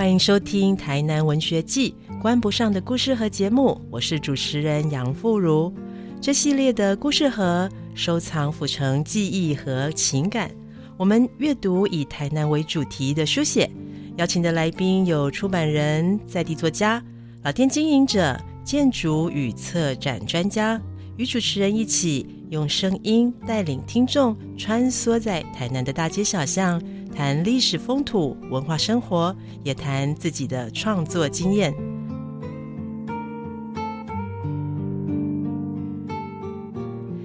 欢迎收听《台南文学季》关不上的故事盒节目，我是主持人杨富如。这系列的故事盒收藏府城记忆和情感，我们阅读以台南为主题的书写。邀请的来宾有出版人、在地作家、老店经营者、建筑与策展专家，与主持人一起用声音带领听众穿梭在台南的大街小巷。谈历史风土文化生活，也谈自己的创作经验。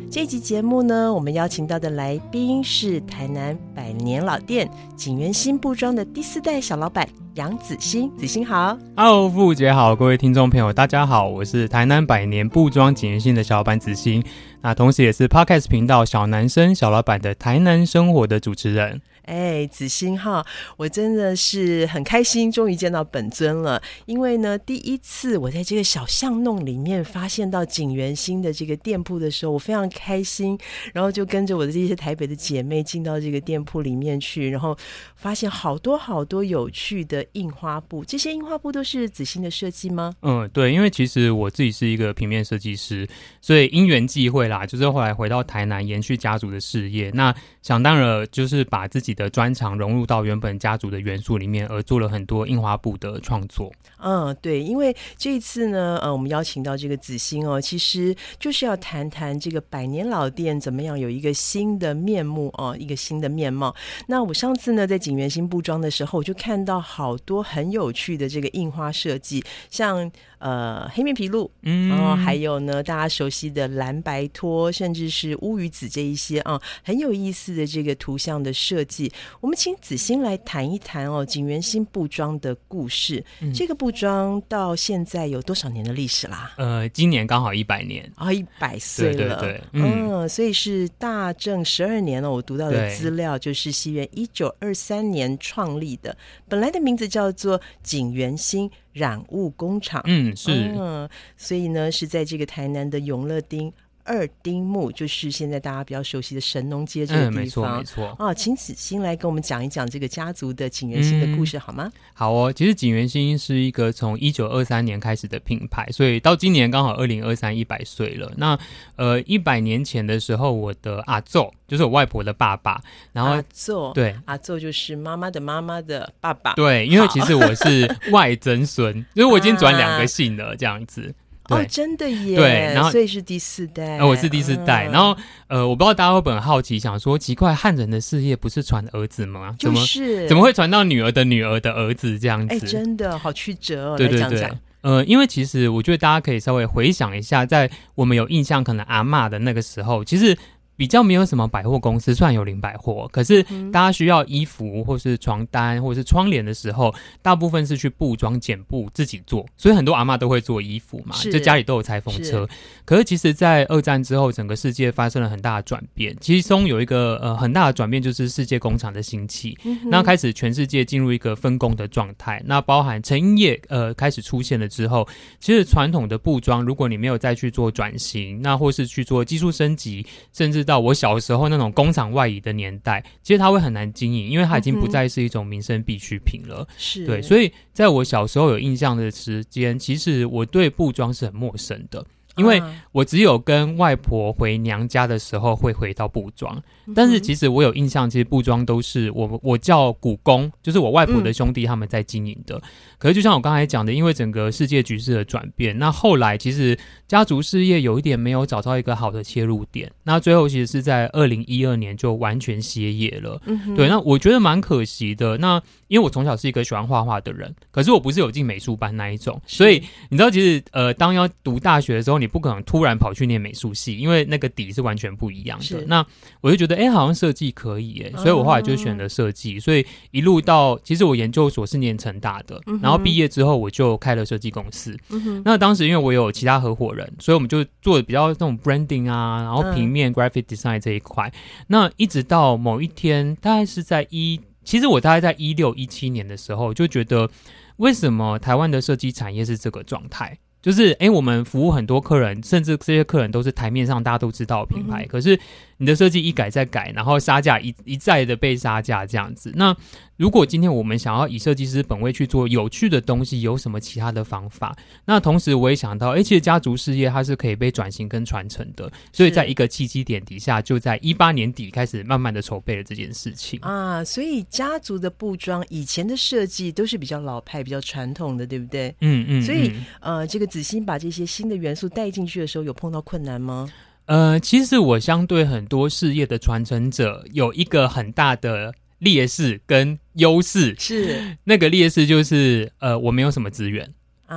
这集节目呢，我们邀请到的来宾是台南百年老店景元新布庄的第四代小老板杨子欣。子欣好，Hello，傅姐好，各位听众朋友大家好，我是台南百年布庄景元新的小老板子欣，那同时也是 Podcast 频道小男生小老板的台南生活的主持人。哎，子欣哈，我真的是很开心，终于见到本尊了。因为呢，第一次我在这个小巷弄里面发现到景元新的这个店铺的时候，我非常开心，然后就跟着我的这些台北的姐妹进到这个店铺里面去，然后发现好多好多有趣的印花布。这些印花布都是子欣的设计吗？嗯，对，因为其实我自己是一个平面设计师，所以因缘际会啦，就是后来回到台南延续家族的事业，那想当然就是把自己。的专长融入到原本家族的元素里面，而做了很多印花布的创作。嗯，对，因为这一次呢，呃，我们邀请到这个子欣哦，其实就是要谈谈这个百年老店怎么样有一个新的面目哦，一个新的面貌。那我上次呢在景元新布庄的时候，我就看到好多很有趣的这个印花设计，像。呃，黑面皮鹭，嗯，然后还有呢，大家熟悉的蓝白托，甚至是乌鱼子这一些啊，很有意思的这个图像的设计。我们请子欣来谈一谈哦，景元新布庄的故事。这个布庄到现在有多少年的历史啦？呃，今年刚好一百年啊，一百岁了。对，嗯，所以是大正十二年了。我读到的资料就是西元一九二三年创立的，本来的名字叫做景元新。染物工厂，嗯，是，嗯，所以呢，是在这个台南的永乐町。二丁目就是现在大家比较熟悉的神农街这个地方，没错没错。哦，请子欣来跟我们讲一讲这个家族的景元星的故事好吗？好哦，其实景元星是一个从一九二三年开始的品牌，所以到今年刚好二零二三一百岁了。那呃，一百年前的时候，我的阿奏就是我外婆的爸爸，然后阿奏对阿奏就是妈妈的妈妈的爸爸，对，因为其实我是外曾孙，因为我已经转两个姓了，这样子。哦，真的耶！对，然后所以是第四代。呃，我是第四代。然后，呃，我不知道大家会不会很好奇，想说奇怪，汉人的事业不是传儿子吗？就是，怎么会传到女儿的女儿的儿子这样子？哎，真的好曲折哦。对对对。呃，因为其实我觉得大家可以稍微回想一下，在我们有印象可能阿妈的那个时候，其实。比较没有什么百货公司，虽然有零百货，可是大家需要衣服或是床单或者是窗帘的时候，大部分是去布庄剪布自己做，所以很多阿妈都会做衣服嘛，就家里都有裁缝车。可是其实，在二战之后，整个世界发生了很大的转变，其中有一个呃很大的转变就是世界工厂的兴起，那开始全世界进入一个分工的状态，那包含成衣业呃开始出现了之后，其实传统的布庄，如果你没有再去做转型，那或是去做技术升级，甚至到我小时候那种工厂外移的年代，其实它会很难经营，因为它已经不再是一种民生必需品了。是对，所以在我小时候有印象的时间，其实我对布装是很陌生的。因为我只有跟外婆回娘家的时候会回到布庄，但是其实我有印象，其实布庄都是我我叫古公，就是我外婆的兄弟他们在经营的。可是就像我刚才讲的，因为整个世界局势的转变，那后来其实家族事业有一点没有找到一个好的切入点，那最后其实是在二零一二年就完全歇业了。嗯对，那我觉得蛮可惜的。那因为我从小是一个喜欢画画的人，可是我不是有进美术班那一种，所以你知道，其实呃，当要读大学的时候，你不可能突然跑去念美术系，因为那个底是完全不一样的。那我就觉得，哎，好像设计可以，哎，所以我后来就选择设计。所以一路到，其实我研究所是念成大的，然后毕业之后我就开了设计公司。那当时因为我有其他合伙人，所以我们就做的比较那种 branding 啊，然后平面 graphic design 这一块。那一直到某一天，大概是在一。其实我大概在一六一七年的时候就觉得，为什么台湾的设计产业是这个状态？就是哎，我们服务很多客人，甚至这些客人都是台面上大家都知道的品牌，可是你的设计一改再改，然后杀价一一再的被杀价这样子。那如果今天我们想要以设计师本位去做有趣的东西，有什么其他的方法？那同时我也想到，哎，其实家族事业它是可以被转型跟传承的，所以在一个契机点底下，就在一八年底开始慢慢的筹备了这件事情啊。所以家族的布装以前的设计都是比较老派、比较传统的，对不对？嗯嗯。所以呃，这个子欣把这些新的元素带进去的时候，有碰到困难吗？呃，其实我相对很多事业的传承者有一个很大的劣势跟优势，是那个劣势就是呃，我没有什么资源。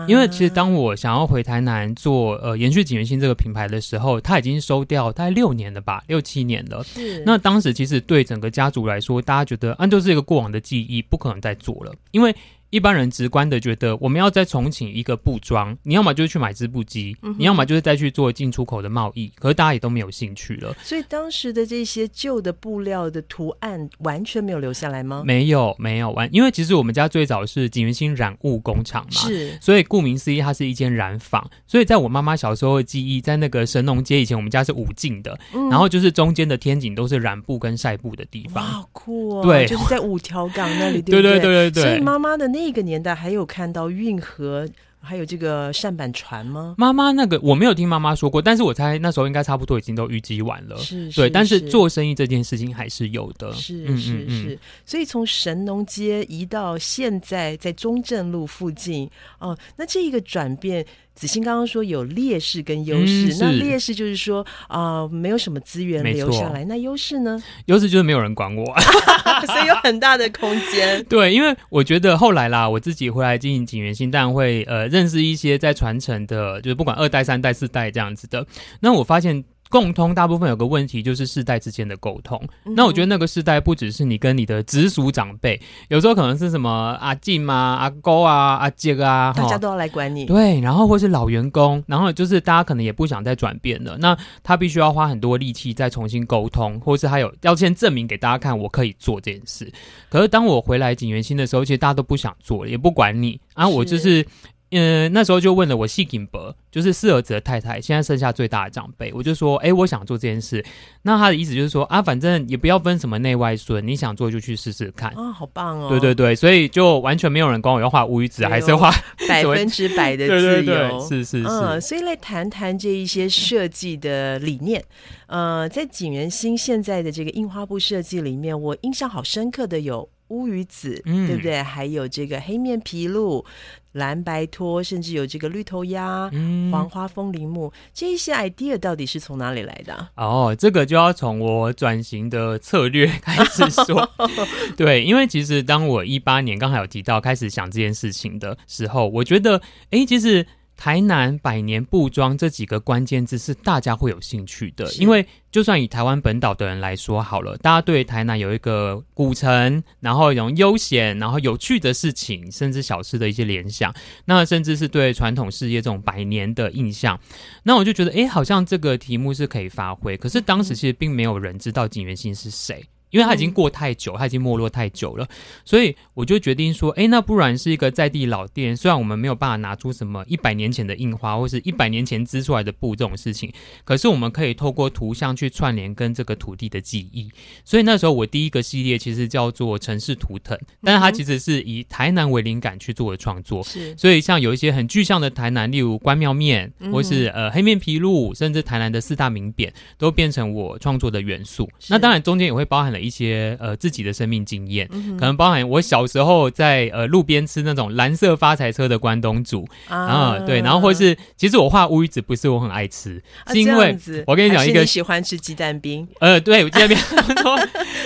因为其实当我想要回台南做呃延续景元星这个品牌的时候，他已经收掉大概六年了吧，六七年了。是那当时其实对整个家族来说，大家觉得按就是一个过往的记忆，不可能再做了，因为。一般人直观的觉得，我们要再重启一个布庄，你要么就是去买织布机，你要么就是再去做进出口的贸易，可是大家也都没有兴趣了。所以当时的这些旧的布料的图案完全没有留下来吗？没有，没有完，因为其实我们家最早是景元星染物工厂嘛，是，所以顾名思义，它是一间染坊。所以在我妈妈小时候的记忆，在那个神农街以前，我们家是五进的，然后就是中间的天井都是染布跟晒布的地方，好酷哦！对，就是在五条港那里，对对对对对。所以妈妈的那。那个年代还有看到运河，还有这个扇板船吗？妈妈那个我没有听妈妈说过，但是我猜那时候应该差不多已经都淤积完了。是，对，但是做生意这件事情还是有的。是是是，所以从神农街移到现在在中正路附近哦，那这一个转变。子欣刚刚说有劣势跟优势，那劣势就是说啊，没有什么资源留下来。那优势呢？优势就是没有人管我，所以有很大的空间。对，因为我觉得后来啦，我自己回来经营景元新，但会呃认识一些在传承的，就是不管二代、三代、四代这样子的。那我发现。共通大部分有个问题就是世代之间的沟通。那我觉得那个世代不只是你跟你的直属长辈，有时候可能是什么阿静啊、阿公啊、阿杰啊，大家都要来管你。对，然后或是老员工，然后就是大家可能也不想再转变了。那他必须要花很多力气再重新沟通，或是他有要先证明给大家看我可以做这件事。可是当我回来景元新的时候，其实大家都不想做了，也不管你啊，我就是。嗯，那时候就问了我细景伯，就是四儿子的太太，现在剩下最大的长辈，我就说，哎，我想做这件事。那他的意思就是说，啊，反正也不要分什么内外孙，你想做就去试试看。啊，好棒哦！对对对，所以就完全没有人管我要画乌鱼子，还是画 百分之百的自由。是是是。嗯，所以来谈谈这一些设计的理念。呃，在景元新现在的这个印花布设计里面，我印象好深刻的有。乌鱼子，对不对？还有这个黑面琵鹭、蓝白托，甚至有这个绿头鸭、黄花风铃木，这些 idea 到底是从哪里来的？哦，这个就要从我转型的策略开始说。对，因为其实当我一八年刚才有提到开始想这件事情的时候，我觉得，哎，其实。台南百年布庄这几个关键字是大家会有兴趣的，因为就算以台湾本岛的人来说好了，大家对台南有一个古城，然后有悠闲，然后有趣的事情，甚至小吃的一些联想，那甚至是对传统事业这种百年的印象，那我就觉得，哎，好像这个题目是可以发挥。可是当时其实并没有人知道景元星是谁。因为它已经过太久，它已经没落太久了，所以我就决定说，哎，那不然是一个在地老店。虽然我们没有办法拿出什么一百年前的印花，或是一百年前织出来的布这种事情，可是我们可以透过图像去串联跟这个土地的记忆。所以那时候我第一个系列其实叫做城市图腾，但是它其实是以台南为灵感去做的创作。是，所以像有一些很具象的台南，例如关庙面，或是呃黑面皮鹿，甚至台南的四大名匾，都变成我创作的元素。那当然中间也会包含了。一些呃自己的生命经验，可能包含我小时候在呃路边吃那种蓝色发财车的关东煮啊，对，然后或是其实我画乌鱼子不是我很爱吃，是因为我跟你讲一个喜欢吃鸡蛋冰，呃，对，鸡蛋冰，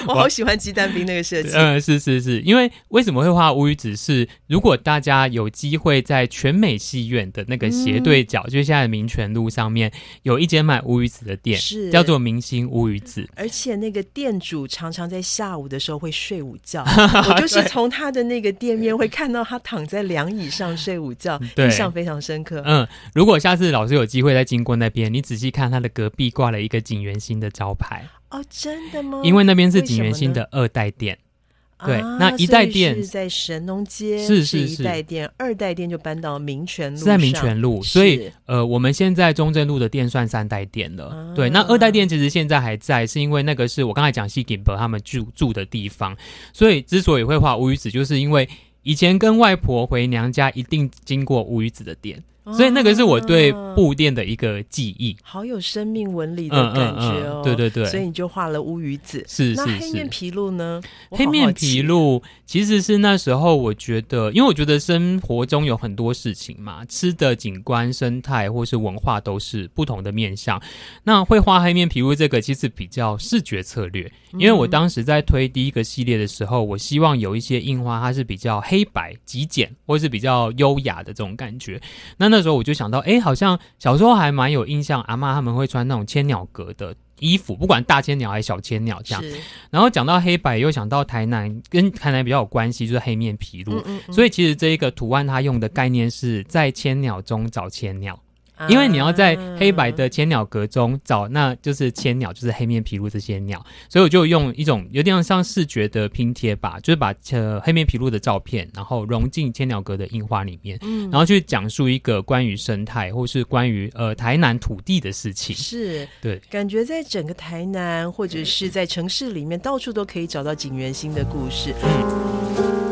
我好喜欢鸡蛋冰那个设计，嗯，是是是，因为为什么会画乌鱼子？是如果大家有机会在全美戏院的那个斜对角，就是现在民权路上面有一间卖乌鱼子的店，是。叫做明星乌鱼子，而且那个店主常。常常在下午的时候会睡午觉，我就是从他的那个店面会看到他躺在凉椅上睡午觉，印象非常深刻。嗯，如果下次老师有机会再经过那边，你仔细看他的隔壁挂了一个景元星的招牌。哦，真的吗？因为那边是景元星的二代店。对，啊那一代店是在神农街，是是是是。一代店，二代店就搬到民权路，是在民权路，所以呃，我们现在中正路的店算三代店了。啊。对，那二代店其实现在还在，是因为那个是我刚才讲西景伯他们住住的地方，所以之所以会画乌鱼子，就是因为以前跟外婆回娘家一定经过乌鱼子的店，所以那个是我对啊布店的一个记忆。好有生命纹理的嗯感嗯觉哦，嗯，对对对，所以你就画了乌鱼子。是是是。黑面琵鹭呢？我黑面好好奇琵鹭其实是那时候我觉得，因为我觉得生活中有很多事情嘛，吃的景观、生态或是文化都是不同的面向。那会画黑面琵鹭这个其实比较视觉策略，因为我当时在推第一个系列的时候，我希望有一些印花它是比较黑白、极简或是比较优雅的这种感觉。那那时候我就想到，哎，好像小时候还蛮有印象，阿嬷他们会穿那种千鸟格的。衣服不管大千鸟还是小千鸟这样，然后讲到黑白，又想到台南，跟台南比较有关系，就是黑面琵鹭。嗯嗯嗯所以其实这一个图案它用的概念是在千鸟中找千鸟，因为你要在黑白啊的千鸟格中找，那就是千鸟，就是黑面琵鹭这些鸟，所以我就用一种有点像视觉的拼贴吧，就是把呃黑面琵鹭的照片，然后融进千鸟格的印花里面，嗯。然后去讲述一个关于生态或是关于呃台南土地的事情。是。对，感觉在整个台南或者是在城市里面，到处都可以找到景元星的故事。那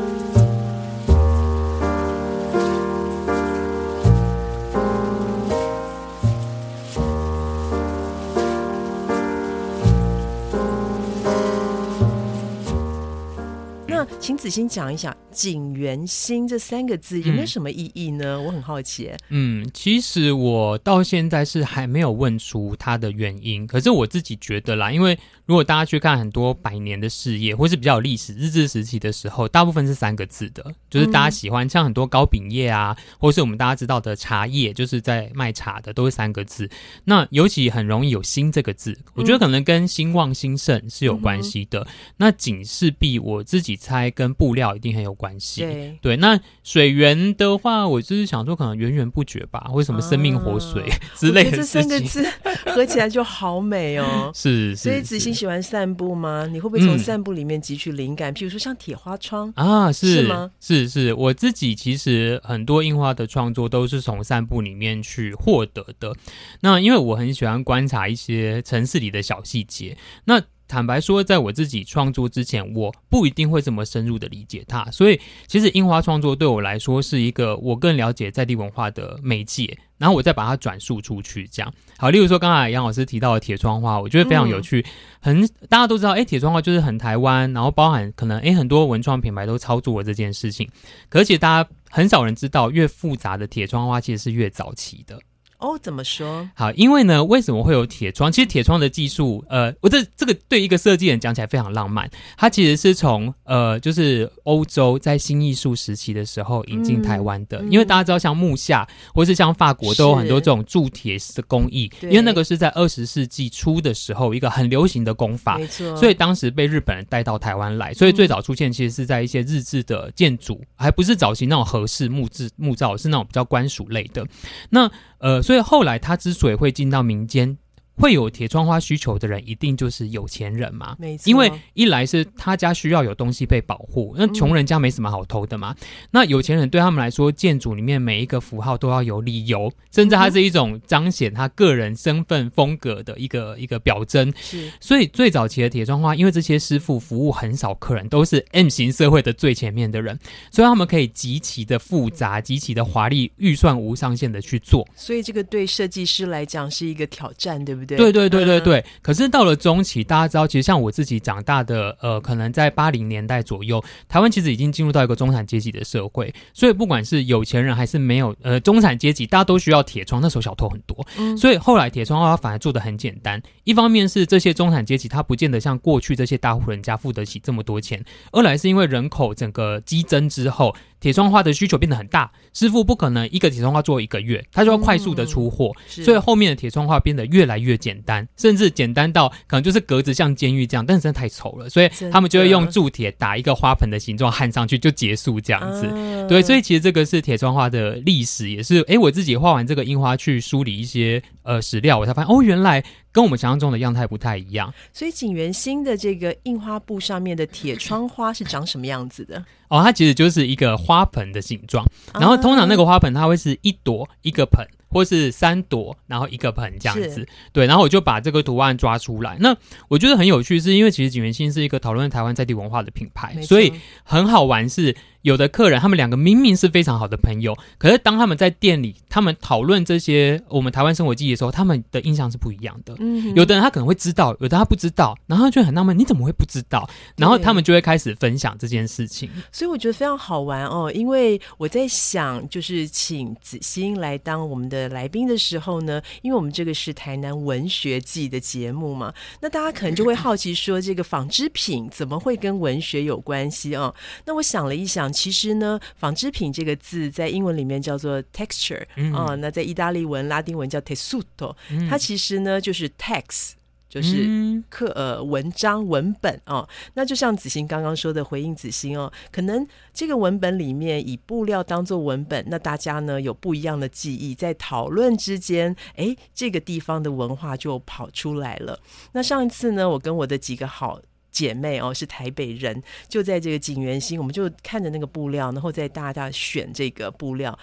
请子欣讲一讲“景元星”这三个字有没有嗯什么意义呢？我很好奇。嗯，其实我到现在是还没有问出它的原因，可是我自己觉得啦，因为如果大家去看很多百年的事业，或是比较有历史日治时期的时候，大部分是三个字的，就是大家喜欢、像很多糕饼业啊，或是我们大家知道的茶叶，就是在卖茶的，都是三个字。那尤其很容易有“兴”这个字，我觉得可能跟兴旺兴盛是有关系的。那景势必我自己猜跟布料一定很有关系。对，对，那水源的话，我就是想说，可能源源不绝吧，或者什么生命活水、啊之类的这。。三个字合起来就好美哦 是，所以子欣喜欢散步吗？你会不会从嗯散步里面汲取灵感？譬如说像铁花窗，啊，是是吗？是是，我自己其实很多印花的创作都是从散步里面去获得的。那因为我很喜欢观察一些城市里的小细节，那。坦白说，在我自己创作之前，我不一定会这么深入的理解它，所以其实樱花创作对我来说是一个我更了解在地文化的媒介，然后我再把它转述出去。这样好，例如说刚才杨老师提到的铁窗花，我觉得非常有趣，很大家都知道，哎，铁窗花就是很台湾，然后包含可能哎很多文创品牌都操作了这件事情，可是其实大家很少人知道，越复杂的铁窗花其实是越早期的。哦，怎么说？好，因为呢，为什么会有铁窗？其实铁窗的技术，呃，我这这个对一个设计人讲起来非常浪漫。它其实是从呃，就是欧洲在新艺术时期的时候引进台湾的。嗯因为大家知道，像木下或是像法国都有很多这种铸铁的工艺，因为那个是在二十世纪初的时候一个很流行的工法。没错，所以当时被日本人带到台湾来，所以最早出现其实是在一些日治的建筑，还不是早期那种和式木质木造，是那种比较官署类的。那呃，所以后来他之所以会进到民间，会有铁窗花需求的人，一定就是有钱人嘛。没错，因为一来是他家需要有东西被保护，那穷人家没什么好偷的嘛。那有钱人对他们来说，建筑里面每一个符号都要有理由，甚至它是一种彰显他个人身份风格的一个一个表征。是所以最早期的铁窗花，因为这些师傅服务很少客人，都是 M 型社会的最前面的人，所以他们可以极其的复杂、极其的华丽，预算无上限的去做。所以这个对设计师来讲是一个挑战，对不对？对对对对嗯对。可是到了中期，大家知道，其实像我自己长大的，呃，可能在八零年代左右，台湾其实已经进入到一个中产阶级的社会，所以不管是有钱人还是没有，呃，中产阶级，大家都需要铁窗。那时候小偷很多，嗯所以后来铁窗花反而做的很简单。一方面是这些中产阶级他不见得像过去这些大户人家付得起这么多钱，二来是因为人口整个激增之后，铁窗花的需求变得很大，师傅不可能一个铁窗花做一个月，他就要快速的出货，是。所以后面的铁窗花变得越来越简单，甚至简单到可能就是格子像监狱这样，但是真的太丑了，所以他们就会用铸铁打一个花盆的形状焊上去就结束这样子。对，所以以其实这个是铁窗花的历史，也是诶，我自己画完这个樱花去梳理一些呃史料，我才发现哦，原来跟我们想象中的样态不太一样。所以景元星的这个印花布上面的铁窗花是长什么样子的？哦，它其实就是一个花盆的形状，然后通常那个花盆它会是一朵一个盆。或是三朵，然后一个盆这样子，对，然后我就把这个图案抓出来。那我觉得很有趣，是因为其实景元星是一个讨论台湾在地文化的品牌，所以很好玩是。有的客人，他们两个明明是非常好的朋友，可是当他们在店里，他们讨论这些我们台湾生活记忆的时候，他们的印象是不一样的。嗯，有的人他可能会知道，有的他不知道，然后就很纳闷，你怎么会不知道？然后他们就会开始分享这件事情。所以我觉得非常好玩哦，因为我在想，就是请子欣来当我们的来宾的时候呢，因为我们这个是台南文学季的节目嘛，那大家可能就会好奇说，这个纺织品怎么会跟文学有关系哦？那我想了一想。其实呢，纺织品这个字在英文里面叫做 texture 啊，那在意大利文、拉丁文叫 tessuto，它其实呢就是 text，就是课呃文章文本哦。那就像子欣刚刚说的，回应子欣哦，可能这个文本里面以布料当做文本，那大家呢有不一样的记忆，在讨论之间，哎，这个地方的文化就跑出来了。那上一次呢，我跟我的几个好。姐妹哦，是台北人，就在这个景元星，我们就看着那个布料，然后再大大选这个布料，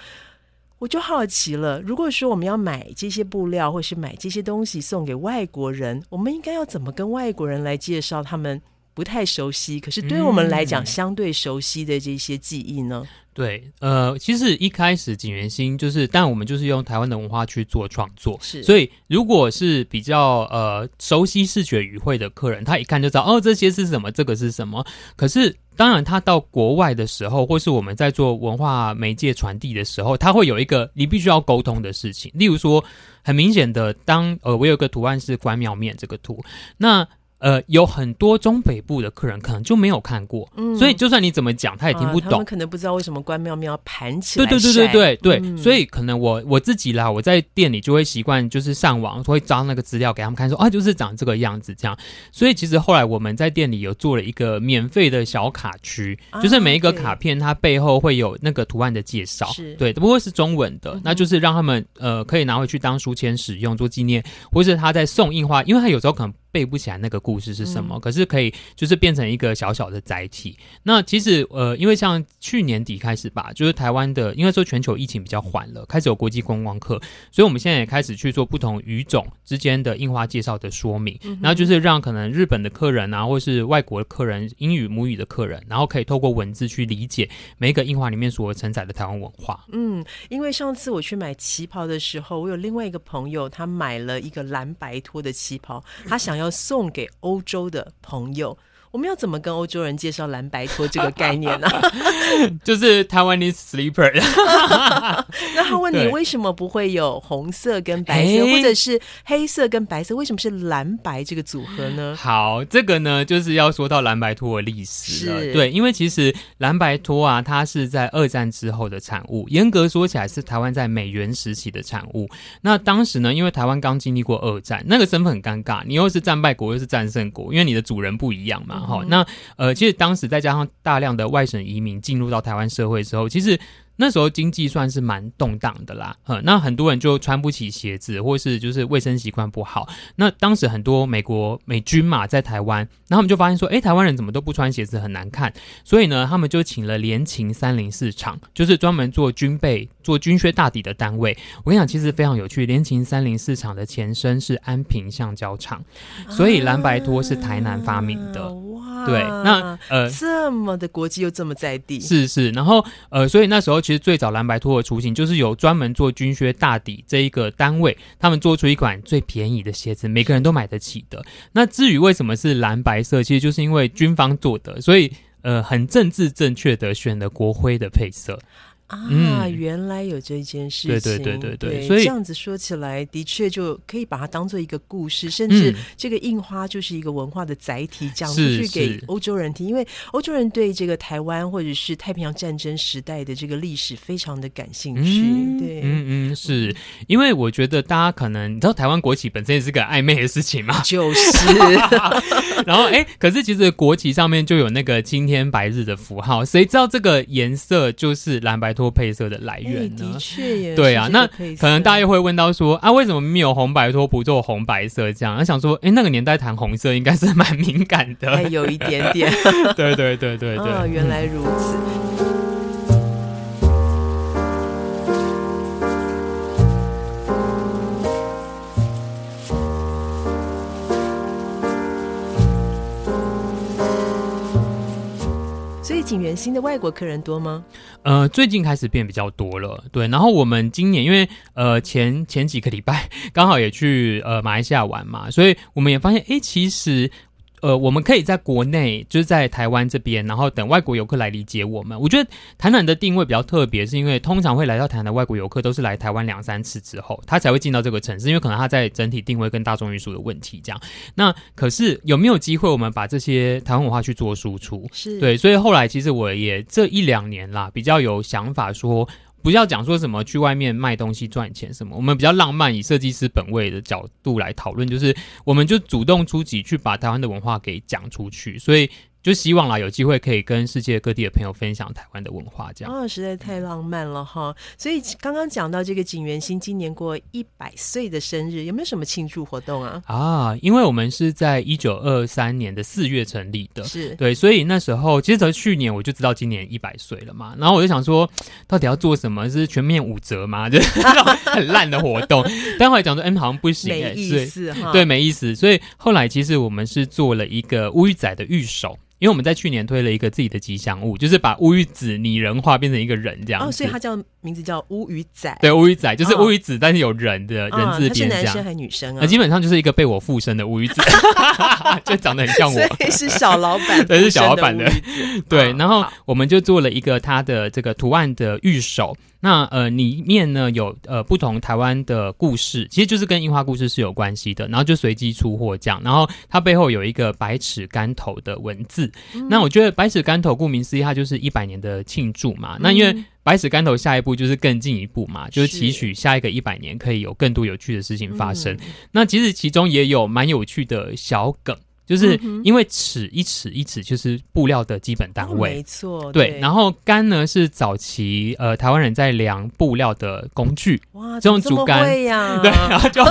我就好奇了。如果说我们要买这些布料，或是买这些东西送给外国人，我们应该要怎么跟外国人来介绍他们不太熟悉，可是对我们来讲相对熟悉的这些记忆呢？对，呃，其实一开始景元星就是，但我们就是用台湾的文化去做创作，是。所以如果是比较呃熟悉视觉语汇的客人，他一看就知道哦，这些是什么，这个是什么。可是当然，他到国外的时候，或是我们在做文化媒介传递的时候，他会有一个你必须要沟通的事情。例如说，很明显的，当呃我有个图案是关庙面这个图，那。呃，有很多中北部的客人可能就没有看过，所以就算你怎么讲，他也听不懂。他们可能不知道为什么关庙庙盘起来。对对对对对对，所以可能我我自己啦，我在店里就会习惯就是上网会找那个资料给他们看，说啊就是长这个样子这样。所以其实后来我们在店里有做了一个免费的小卡区，就是每一个卡片它背后会有那个图案的介绍，对，不过是中文的，那就是让他们呃可以拿回去当书签使用做纪念，或是他在送印花，因为他有时候可能。背不起来那个故事是什么，可是可以就是变成一个小小的载体。那其实呃，因为像去年底开始吧，就是台湾的，因为说全球疫情比较缓了，开始有国际观光客，所以我们现在也开始去做不同语种之间的印花介绍的说明，然后就是让可能日本的客人啊，或是外国的客人，英语母语的客人，然后可以透过文字去理解每一个印花里面所承载的台湾文化。嗯，因为上次我去买旗袍的时候，我有另外一个朋友，他买了一个蓝白拖的旗袍，他想要。送给欧洲的朋友。我们要怎么跟欧洲人介绍蓝白拖这个概念呢？就是台湾的 sleeper。那他问你为什么不会有红色跟白色，或者是黑色跟白色？为什么是蓝白这个组合呢？好，这个呢就是要说到蓝白拖的历史了。对，因为其实蓝白拖啊，它是在二战之后的产物。严格说起来，是台湾在美元时期的产物。那当时呢，因为台湾刚经历过二战，那个身份很尴尬，你又是战败国，又是战胜国，因为你的主人不一样嘛。好，那呃，其实当时再加上大量的外省移民进入到台湾社会之后，其实。那时候经济算是蛮动荡的啦，呃，那很多人就穿不起鞋子，或是就是卫生习惯不好。那当时很多美国美军嘛在台湾，然后他们就发现说，哎，台湾人怎么都不穿鞋子，很难看。所以呢，他们就请了联勤三零四厂，就是专门做军备、做军靴大底的单位。我跟你讲，其实非常有趣，联勤三零四厂的前身是安平橡胶厂，所以蓝白拖是台南发明的。哇，对，那呃，这么的国际又这么在地，是是，然后呃，所以那时候。其实最早蓝白拖的雏形就是有专门做军靴大底这一个单位，他们做出一款最便宜的鞋子，每个人都买得起的。那至于为什么是蓝白色，其实就是因为军方做的，所以呃很政治正确的选了国徽的配色。啊，原来有这件事情，对对对对对，所以这样子说起来，的确就可以把它当做一个故事，甚至这个印花就是一个文化的载体，讲出去给欧洲人听，因为欧洲人对这个台湾或者是太平洋战争时代的这个历史非常的感兴趣。对，嗯嗯，是。因为我觉得大家可能你知道台湾国旗本身也是个暧昧的事情嘛，就是，然后哎，可是其实国旗上面就有那个青天白日的符号，谁知道这个颜色就是蓝白。托配色的来源呢？的确耶，对啊，那可能大家又会问到说啊，为什么没有红白托不做红白色这样？那想说，哎，那个年代谈红色应该是蛮敏感的，有一点点。对对对对对，原来如此。景元新的外国客人多吗？呃，最近开始变比较多了，对。然后我们今年因为呃前前几个礼拜 刚好也去呃马来西亚玩嘛，所以我们也发现，哎，其实。呃，我们可以在国内，就是在台湾这边，然后等外国游客来理解我们。我觉得台南的定位比较特别，是因为通常会来到台南的外国游客都是来台湾两三次之后，他才会进到这个城市，因为可能他在整体定位跟大众运输的问题这样。那可是有没有机会我们把这些台湾文化去做输出？是对，所以后来其实我也这一两年啦，比较有想法说。不要讲说什么去外面卖东西赚钱什么，我们比较浪漫，以设计师本位的角度来讨论，就是我们就主动出击去把台湾的文化给讲出去，所以。就希望啦，有机会可以跟世界各地的朋友分享台湾的文化，这样啊，实在太浪漫了哈。所以刚刚讲到这个景元星今年过一百岁的生日，有没有什么庆祝活动啊？啊，因为我们是在一九二三年的四月成立的，是对，所以那时候其实从去年我就知道今年一百岁了嘛，然后我就想说，到底要做什么？是全面五折吗？就是那种很烂的活动。但后来讲说，嗯，好像不行，没意思哈，对，没意思。所以后来其实我们是做了一个乌鱼仔的玉手。因为我们在去年推了一个自己的吉祥物，就是把乌鱼子拟人化变成一个人这样，哦，所以它叫名字叫乌鱼仔。对，乌鱼仔就是乌鱼子，但是有人的人字边这样。是男生还是女生啊？基本上就是一个被我附身的乌鱼子，就长得很像我。是小老板，对，是小老板的。对，然后我们就做了一个它的这个图案的玉手。那呃，里面呢有呃不同台湾的故事，其实就是跟樱花故事是有关系的，然后就随机出货这样，然后它背后有一个百尺竿头的文字。那我觉得百尺竿头顾名思义，它就是一百年的庆祝嘛。那因为百尺竿头下一步就是更进一步嘛，就是期许下一个一百年可以有更多有趣的事情发生。那其实其中也有蛮有趣的小梗。就是因为尺一尺一尺就是布料的基本单位，没错。对，然后杆呢是早期呃台湾人在量布料的工具，哇，这种竹竿。对，然后就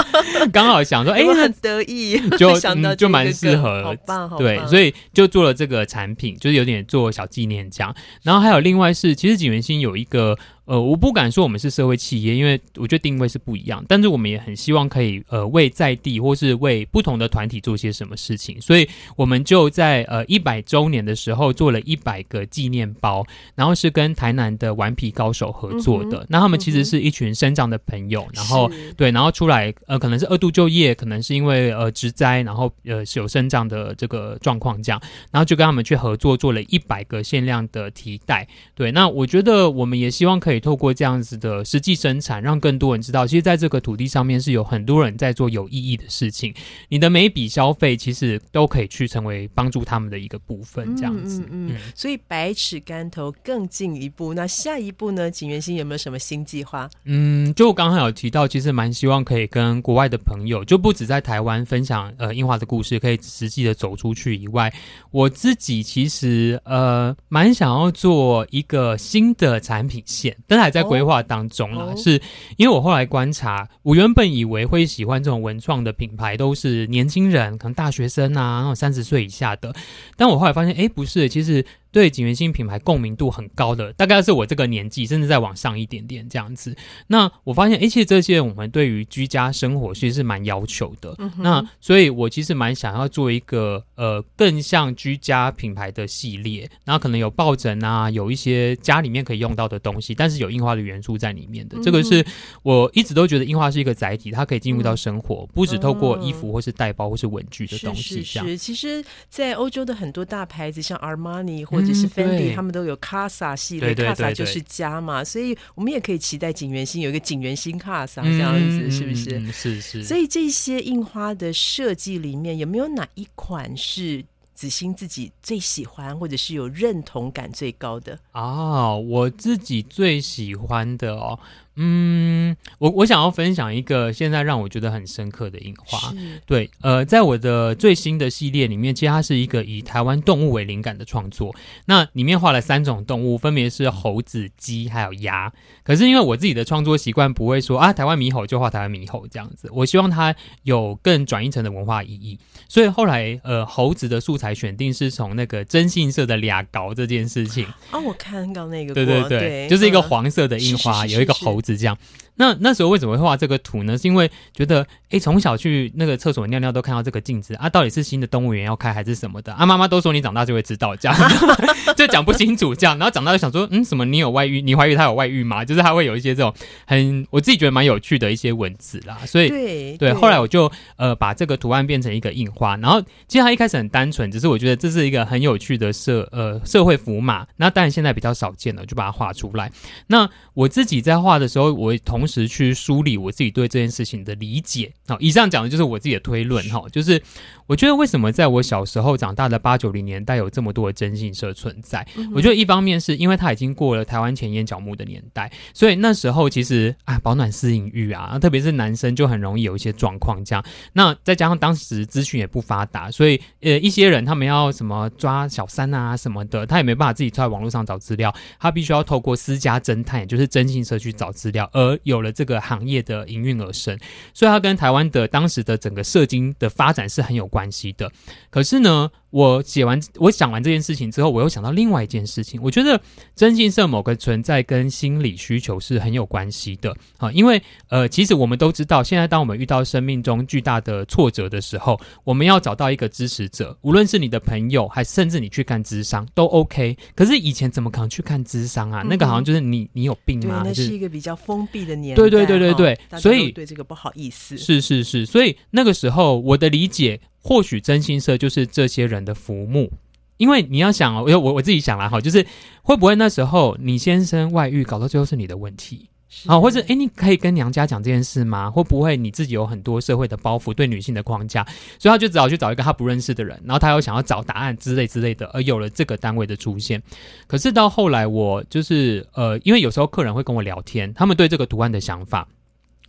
刚好想说，哎，很得意，就 想到就蛮适合，好棒，好对，所以就做了这个产品，就是有点做小纪念这样。然后还有另外是，其实景元星有一个。呃，我不敢说我们是社会企业，因为我觉得定位是不一样。但是我们也很希望可以呃为在地或是为不同的团体做些什么事情，所以我们就在呃一百周年的时候做了一百个纪念包，然后是跟台南的顽皮高手合作的。那他们其实是一群生长的朋友，然后对，然后出来呃可能是二度就业，可能是因为呃植灾，然后呃是有生长的这个状况这样，然后就跟他们去合作做了一百个限量的提袋。对，那我觉得我们也希望可以。透过这样子的实际生产，让更多人知道，其实在这个土地上面是有很多人在做有意义的事情。你的每一笔消费，其实都可以去成为帮助他们的一个部分。这样子，嗯嗯。所以百尺竿头更进一步，那下一步呢？景元星有没有什么新计划？嗯，就我刚刚有提到，其实蛮希望可以跟国外的朋友，就不止在台湾分享呃樱花的故事，可以实际的走出去以外，我自己其实呃蛮想要做一个新的产品线。但还在规划当中啦，是因为我后来观察，我原本以为会喜欢这种文创的品牌都是年轻人，可能大学生啊，然后三十岁以下的，但我后来发现，哎，不是，其实。对景元星品牌共鸣度很高的，大概是我这个年纪，甚至再往上一点点这样子。那我发现，哎，其实这些我们对于居家生活其实是蛮要求的。那所以，我其实蛮想要做一个呃更像居家品牌的系列，然后可能有抱枕啊，有一些家里面可以用到的东西，但是有印花的元素在里面的。这个是我一直都觉得印花是一个载体，它可以进入到生活，不止透过衣服或是带包或是文具的东西。是是，其实，在欧洲的很多大牌子，像 Armani 或就是 Fendi，他们都有 Casa 系列，Casa 就是家嘛，所以我们也可以期待景元星有一个景元星 Casa 这样子，是不是？是是。所以这些印花的设计里面，有没有哪一款是子欣自己最喜欢，或者是有认同感最高的？啊，我自己最喜欢的哦。嗯，我我想要分享一个现在让我觉得很深刻的印花。对，呃，在我的最新的系列里面，其实它是一个以台湾动物为灵感的创作。那里面画了三种动物，分别是猴子、鸡还有鸭。可是因为我自己的创作习惯，不会说啊，台湾猕猴就画台湾猕猴这样子。我希望它有更转移成的文化意义。所以后来，呃，猴子的素材选定是从那个征信社的俩搞这件事情。哦，我看到那个，对对对，就是一个黄色的印花，有一个猴子这样。那那时候为什么会画这个图呢？是因为觉得，哎，从小去那个厕所尿尿都看到这个镜子啊，到底是新的动物园要开还是什么的？啊，妈妈都说你长大就会知道，这样 就讲不清楚这样。然后长大就想说，嗯，什么？你有外遇？你怀疑他有外遇吗？就是他会有一些这种很我自己觉得蛮有趣的一些文字啦。所以对对，后来我就呃把这个图案变成一个印花。然后其实它一开始很单纯，只是我觉得这是一个很有趣的社呃社会符码。那当然现在比较少见了，就把它画出来。那我自己在画的时候，我同时去梳理我自己对这件事情的理解。好，以上讲的就是我自己的推论哈，就是我觉得为什么在我小时候长大的八九零年代有这么多的征信社存在？我觉得一方面是因为它已经过了台湾前眼角膜的年代，所以那时候其实啊保暖私隐欲啊，特别是男生就很容易有一些状况这样。那再加上当时资讯也不发达，所以呃一些人他们要什么抓小三啊什么的，他也没办法自己在网络上找资料，他必须要透过私家侦探，也就是征信社去找资料，而有有了这个行业的营运而生，所以它跟台湾的当时的整个社经的发展是很有关系的。可是呢？我写完，我想完这件事情之后，我又想到另外一件事情。我觉得征信社某个存在跟心理需求是很有关系的啊，因为呃，其实我们都知道，现在当我们遇到生命中巨大的挫折的时候，我们要找到一个支持者，无论是你的朋友，还甚至你去看智商都 OK。可是以前怎么可能去看智商啊？那个好像就是你你有病吗？那是一个比较封闭的年代。对对对对对，所以对这个不好意思。是是是，所以那个时候我的理解。或许真心社就是这些人的浮木，因为你要想哦，我我我自己想了哈，就是会不会那时候你先生外遇搞到最后是你的问题啊？或者哎，你可以跟娘家讲这件事吗？会不会你自己有很多社会的包袱，对女性的框架，所以他就只好去找一个他不认识的人，然后他又想要找答案之类之类的，而有了这个单位的出现。可是到后来，我就是呃，因为有时候客人会跟我聊天，他们对这个图案的想法，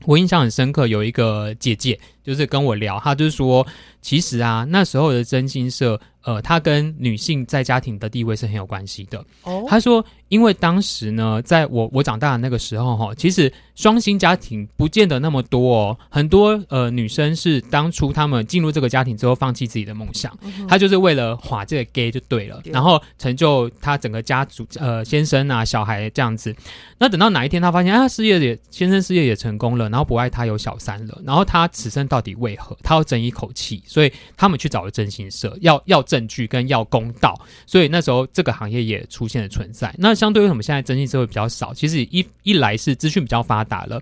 我印象很深刻。有一个姐姐就是跟我聊，她就是说。其实啊，那时候的真心社，呃，他跟女性在家庭的地位是很有关系的。哦，他说，因为当时呢，在我我长大的那个时候哈，其实双薪家庭不见得那么多哦。很多呃女生是当初他们进入这个家庭之后，放弃自己的梦想，她就是为了划这个 gay 就对了，然后成就她整个家族呃先生啊小孩这样子。那等到哪一天他发现啊事业也先生事业也成功了，然后不爱他有小三了，然后他此生到底为何？他要争一口气。所以他们去找了征信社，要要证据跟要公道，所以那时候这个行业也出现了存在。那相对为什么现在征信社会比较少？其实一一来是资讯比较发达了，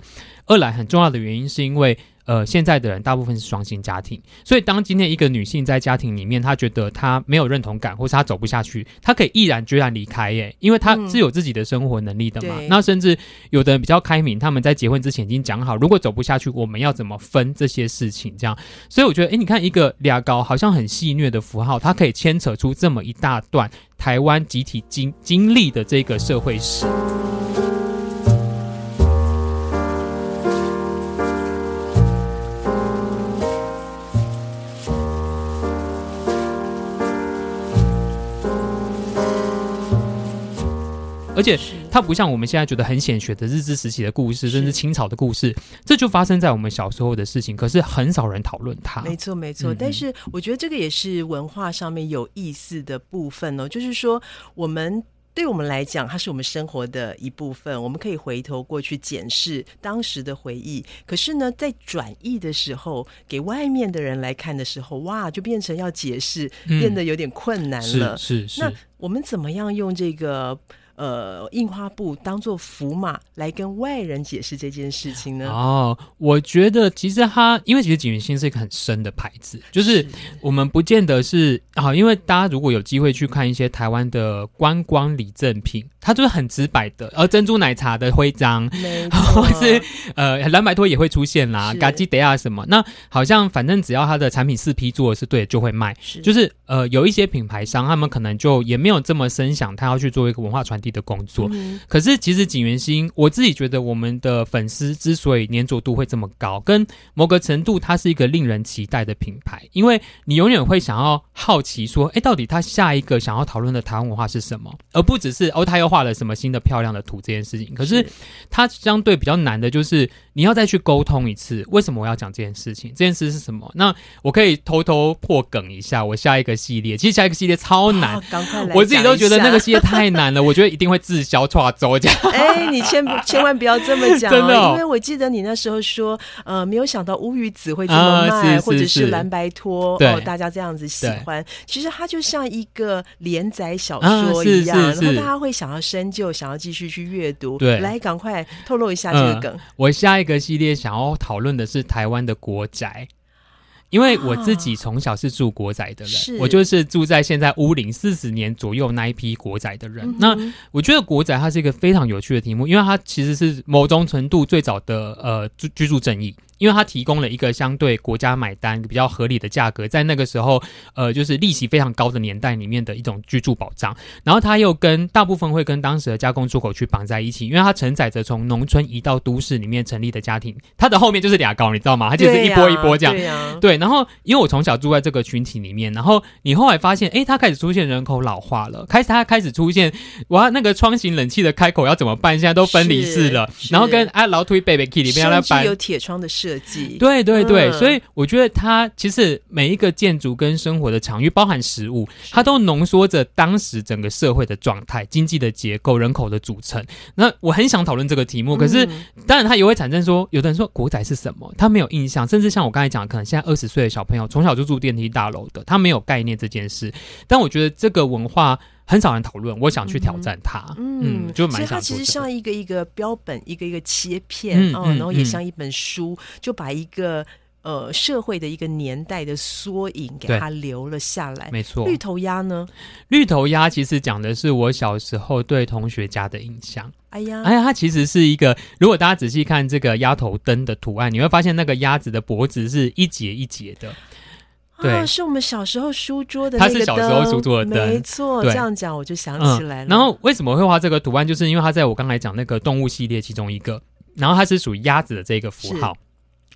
二来很重要的原因是因为。呃，现在的人大部分是双薪家庭，所以当今天一个女性在家庭里面，她觉得她没有认同感，或是她走不下去，她可以毅然决然离开耶，因为她是有自己的生活能力的嘛。那甚至有的人比较开明，他们在结婚之前已经讲好，如果走不下去，我们要怎么分这些事情，这样。所以我觉得，哎，你看一个俩高好像很戏谑的符号，它可以牵扯出这么一大段台湾集体经经历的这个社会史。而且它不像我们现在觉得很显学的日治时期的故事，甚至清朝的故事，这就发生在我们小时候的事情。可是很少人讨论它。没错，没错。但是我觉得这个也是文化上面有意思的部分哦。就是说，我们对我们来讲，它是我们生活的一部分，我们可以回头过去检视当时的回忆。可是呢，在转译的时候，给外面的人来看的时候，哇，就变成要解释，变得有点困难了。是是。那我们怎么样用这个？呃，印花布当做符码来跟外人解释这件事情呢？哦，我觉得其实它，因为其实景元星是一个很深的牌子，就是我们不见得是啊，因为大家如果有机会去看一些台湾的观光礼赠品，它就是很直白的，而珍珠奶茶的徽章，或是呃蓝白托也会出现啦，嘎吉德亚什么，那好像反正只要它的产品四批做的是对，就会卖，就是呃有一些品牌商，他们可能就也没有这么深想，他要去做一个文化传。地的工作。可是其实景元星，我自己觉得我们的粉丝之所以粘着度会这么高，跟某个程度它是一个令人期待的品牌，因为你永远会想要好奇说，哎，到底他下一个想要讨论的台湾文化是什么，而不只是哦，他又画了什么新的漂亮的图这件事情。可是它相对比较难的就是你要再去沟通一次，为什么我要讲这件事情？这件事是什么？那我可以偷偷破梗一下，我下一个系列，其实下一个系列超难，我自己都觉得那个系列太难了，我觉得一定会自销错走这样。哎，你千 千万不要这么讲，真的，因为我记得你那时候说，呃，没有想到乌鱼子会这么卖，或者是蓝白托，哦，大家这样子喜欢。其实它就像一个连载小说一样，然后大家会想要深究，想要继续去阅读。对，来，赶快透露一下这个梗。我下一个系列想要讨论的是台湾的国宅。因为我自己从小是住国宅的人，我就是住在现在屋龄四十年左右那一批国宅的人。那我觉得国宅它是一个非常有趣的题目，因为它其实是某种程度最早的呃居居住正义。因为它提供了一个相对国家买单比较合理的价格，在那个时候，呃，就是利息非常高的年代里面的一种居住保障。然后它又跟大部分会跟当时的加工出口去绑在一起，因为它承载着从农村移到都市里面成立的家庭，它的后面就是俩高，你知道吗？它就是一波一波这样。对，然后因为我从小住在这个群体里面，然后你后来发现，哎，它开始出现人口老化了，开始它开始出现，哇，那个窗型冷气的开口要怎么办？现在都分离式了，然后跟啊老推 baby key 里面要搬有铁窗的设计，对对对，所以我觉得它其实每一个建筑跟生活的场域，包含食物，它都浓缩着当时整个社会的状态、经济的结构、人口的组成。那我很想讨论这个题目，可是当然它也会产生说，有的人说国宅是什么，他没有印象，甚至像我刚才讲，可能现在二十岁的小朋友从小就住电梯大楼的，他没有概念这件事。但我觉得这个文化。很少人讨论，我想去挑战它。嗯，就蛮。所以它其实像一个一个标本，一个一个切片哦，然后也像一本书，就把一个呃社会的一个年代的缩影给它留了下来。没错。绿头鸭呢？绿头鸭其实讲的是我小时候对同学家的印象。哎呀，哎呀，它其实是一个，如果大家仔细看这个鸭头灯的图案，你会发现那个鸭子的脖子是一节一节的。啊，是我们小时候书桌的，它是小时候书桌的灯，没错。这样讲我就想起来了。然后为什么会画这个图案？就是因为它在我刚才讲那个动物系列其中一个，然后它是属于鸭子的这个符号。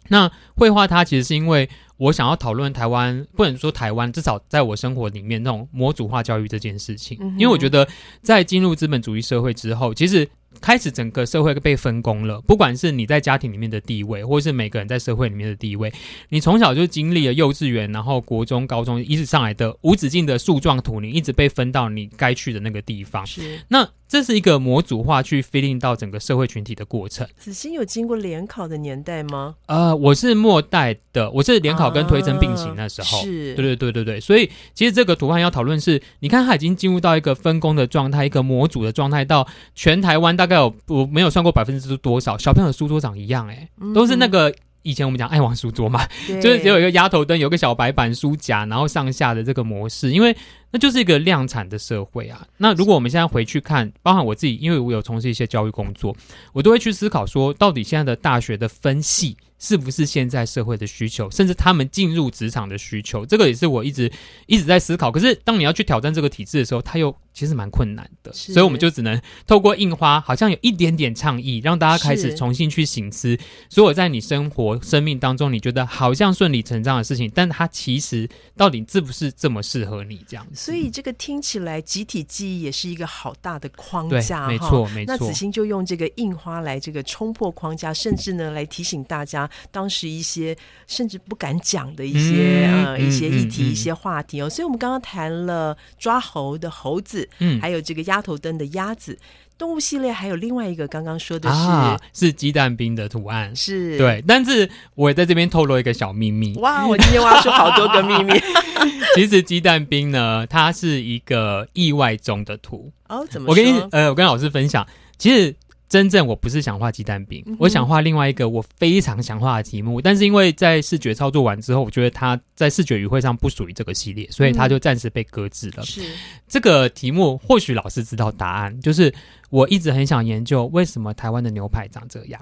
那绘画它其实是因为我想要讨论台湾，不能说台湾，至少在我生活里面那种模组化教育这件事情。因为我觉得在进入资本主义社会之后，其实。开始整个社会被分工了，不管是你在家庭里面的地位，或是每个人在社会里面的地位，你从小就经历了幼稚园，然后国中、高中一直上来的无止境的树状图，你一直被分到你该去的那个地方。是那。这是一个模组化去 feeling 到整个社会群体的过程。子欣有经过联考的年代吗？呃，我是末代的，我是联考跟推甄并行那时候。是，对对对对对。所以其实这个图案要讨论是，你看它已经进入到一个分工的状态，一个模组的状态，到全台湾大概有我没有算过百分之多少小朋友的书桌长一样，哎，都是那个。以前我们讲爱玩书桌嘛，就是只有一个鸭头灯，有个小白板书夹，然后上下的这个模式，因为那就是一个量产的社会啊。那如果我们现在回去看，包含我自己，因为我有从事一些教育工作，我都会去思考说，到底现在的大学的分系。是不是现在社会的需求，甚至他们进入职场的需求，这个也是我一直一直在思考。可是当你要去挑战这个体制的时候，它又其实蛮困难的，所以我们就只能透过印花，好像有一点点倡议，让大家开始重新去醒思，所有在你生活生命当中你觉得好像顺理成章的事情，但它其实到底是不是这么适合你这样？所以这个听起来集体记忆也是一个好大的框架，没错没错。那子欣就用这个印花来这个冲破框架，甚至呢来提醒大家。当时一些甚至不敢讲的一些呃一些议题、一些话题哦，所以我们刚刚谈了抓猴的猴子，嗯，还有这个鸭头灯的鸭子。动物系列还有另外一个，刚刚说的是是鸡蛋冰的图案，是对。但是我也在这边透露一个小秘密，哇！我今天挖出好多个秘密。其实鸡蛋冰呢，它是一个意外中的图哦。怎么？我跟你呃，我跟老师分享，其实。真正我不是想画鸡蛋饼，我想画另外一个我非常想画的题目，但是因为在视觉操作完之后，我觉得它在视觉语会上不属于这个系列，所以它就暂时被搁置了。是这个题目，或许老师知道答案，就是我一直很想研究为什么台湾的牛排长这样。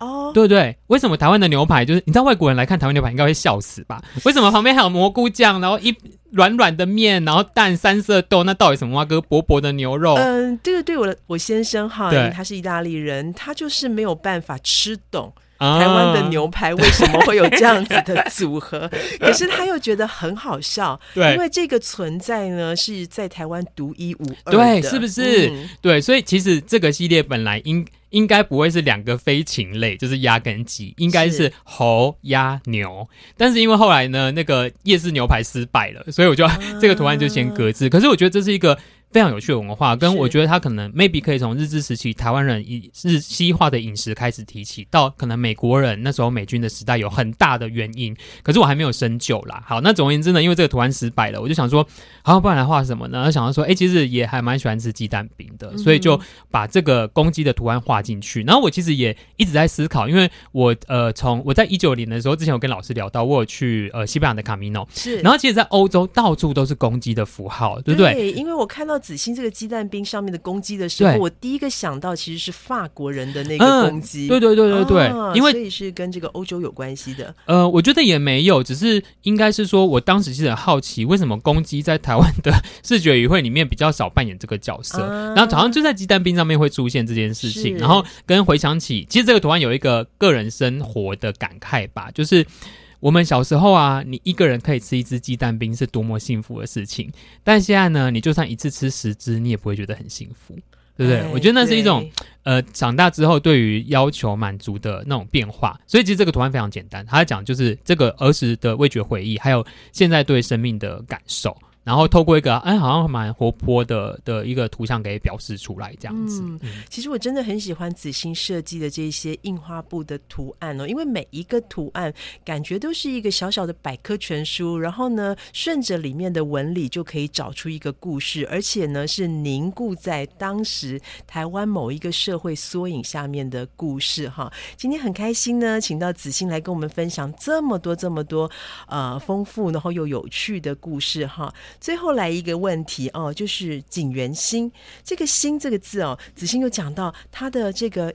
哦，对不对？为什么台湾的牛排就是你知道外国人来看台湾牛排应该会笑死吧？为什么旁边还有蘑菇酱，然后一软软的面，然后蛋三色豆，那到底什么啊？哥薄薄的牛肉？嗯，这个对我的我先生哈，他是意大利人，他就是没有办法吃懂。啊台湾的牛排为什么会有这样子的组合？可是他又觉得很好笑，对因为这个存在呢是在台湾独一无二的，对是不是嗯对，所以其实这个系列本来应应该不会是两个飞禽类，就是鸭跟鸡，应该是是猴、鸭、牛。但是因为后来呢，那个夜市牛排失败了，所以我就、啊这个图案就先搁置。可是我觉得这是一个。非常有趣的文化，跟我觉得他可能 maybe 可以从日治时期台湾人以日西化的饮食开始提起，到可能美国人那时候美军的时代有很大的原因。可是我还没有深究啦。好，那总而言之呢，因为这个图案失败了，我就想说，好，不然来画什么呢？想到说，哎、其实也还蛮喜欢吃鸡蛋饼的，所以就把这个公鸡的图案画进去。然后我其实也一直在思考，因为我呃从我在一九年的时候，之前有跟老师聊到，我有去呃西班牙的卡米诺，是。然后其实，在欧洲到处都是公鸡的符号，对不对？对，因为我看到子欣这个鸡蛋冰上面的公鸡的时候，我第一个想到其实是法国人的那个嗯公鸡。对对对对对，啊因为所以是跟这个欧洲有关系的。呃，我觉得也没有，只是应该是说，我当时其实很好奇，为什么公鸡在台湾的视觉语汇里面比较少扮演这个角色，啊然后好像就在鸡蛋冰上面会出现这件事情，然后跟回想起，其实这个图案有一个个人生活的感慨吧，就是。我们小时候啊，你一个人可以吃一只鸡蛋冰是多么幸福的事情，但现在呢，你就算一次吃十只，你也不会觉得很幸福，对不对？哎我觉得那是一种呃，长大之后对于要求满足的那种变化，所以其实这个图案非常简单，它在讲就是这个儿时的味觉回忆，还有现在对生命的感受，然后透过一个哎好像蛮活泼的的一个图像给表示出来，这样子。嗯嗯其实我真的很喜欢子欣设计的这些印花布的图案哦，因为每一个图案感觉都是一个小小的百科全书，然后呢，顺着里面的纹理就可以找出一个故事，而且呢是凝固在当时台湾某一个社会缩影下面的故事哈。今天很开心呢，请到子欣来跟我们分享这么多这么多呃丰富然后又有趣的故事哈。最后来一个问题哦，就是景元心这个“心”这个字哦，子欣又讲到他的这个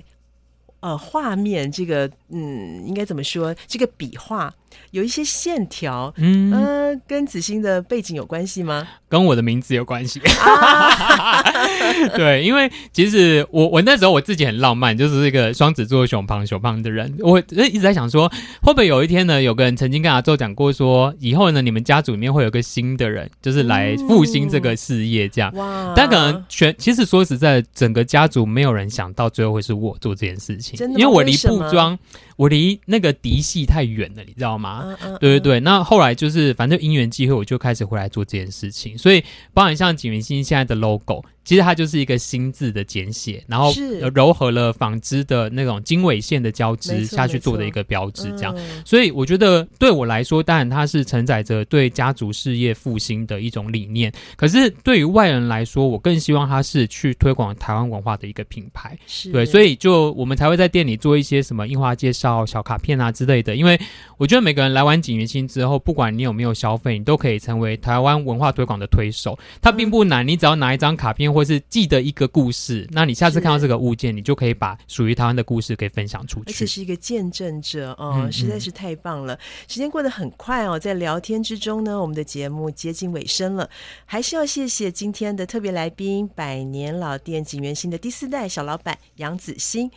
呃画面，这个嗯，应该怎么说？这个笔画有一些线条，嗯，呃，跟子欣的背景有关系吗？跟我的名字有关系。啊，对，因为其实我我那时候我自己很浪漫，就是一个双子座熊胖熊胖的人。我一直在想说，会不会有一天呢，有个人曾经跟阿周讲过说，以后呢，你们家族里面会有个新的人，就是来复兴这个事业这样。哇！但可能全其实说实在，整个家族没有人想到最后会是我做这件事情，因为我离布庄，我离那个嫡系太远了，你知道吗？嗯嗯，对对对，那后来就是反正因缘机会，我就开始回来做这件事情。所以，包含像景明星现在的 logo，其实它就是一个新字的简写，然后是呃糅合了纺织的那种经纬线的交织下去做的一个标志，这样。嗯所以我觉得对我来说，当然它是承载着对家族事业复兴的一种理念。可是对于外人来说，我更希望它是去推广台湾文化的一个品牌。对，所以就我们才会在店里做一些什么印花介绍、小卡片啊之类的。因为我觉得每个人来完景元星之后，不管你有没有消费，你都可以成为台湾文化推广的推手。它并不难，你只要拿一张卡片，或是记得一个故事，那你下次看到这个物件，你就可以把属于台湾的故事给分享出去。而且是一个见证者哦，嗯实在是太棒了。时间过得很快哦，在聊天之中呢，我们的节目接近尾声了，还是要谢谢今天的特别来宾——百年老店景元新的第四代小老板杨子欣。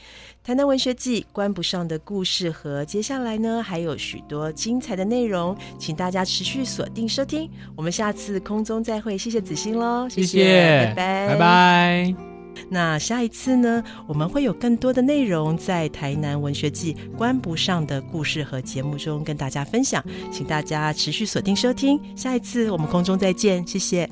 台南文学季关不上的故事和接下来呢，还有许多精彩的内容，请大家持续锁定收听。我们下次空中再会，谢谢子欣喽，谢谢，谢，拜拜，拜拜。那下一次呢，我们会有更多的内容在台南文学季关不上的故事和节目中跟大家分享，请大家持续锁定收听。下一次我们空中再见，谢谢。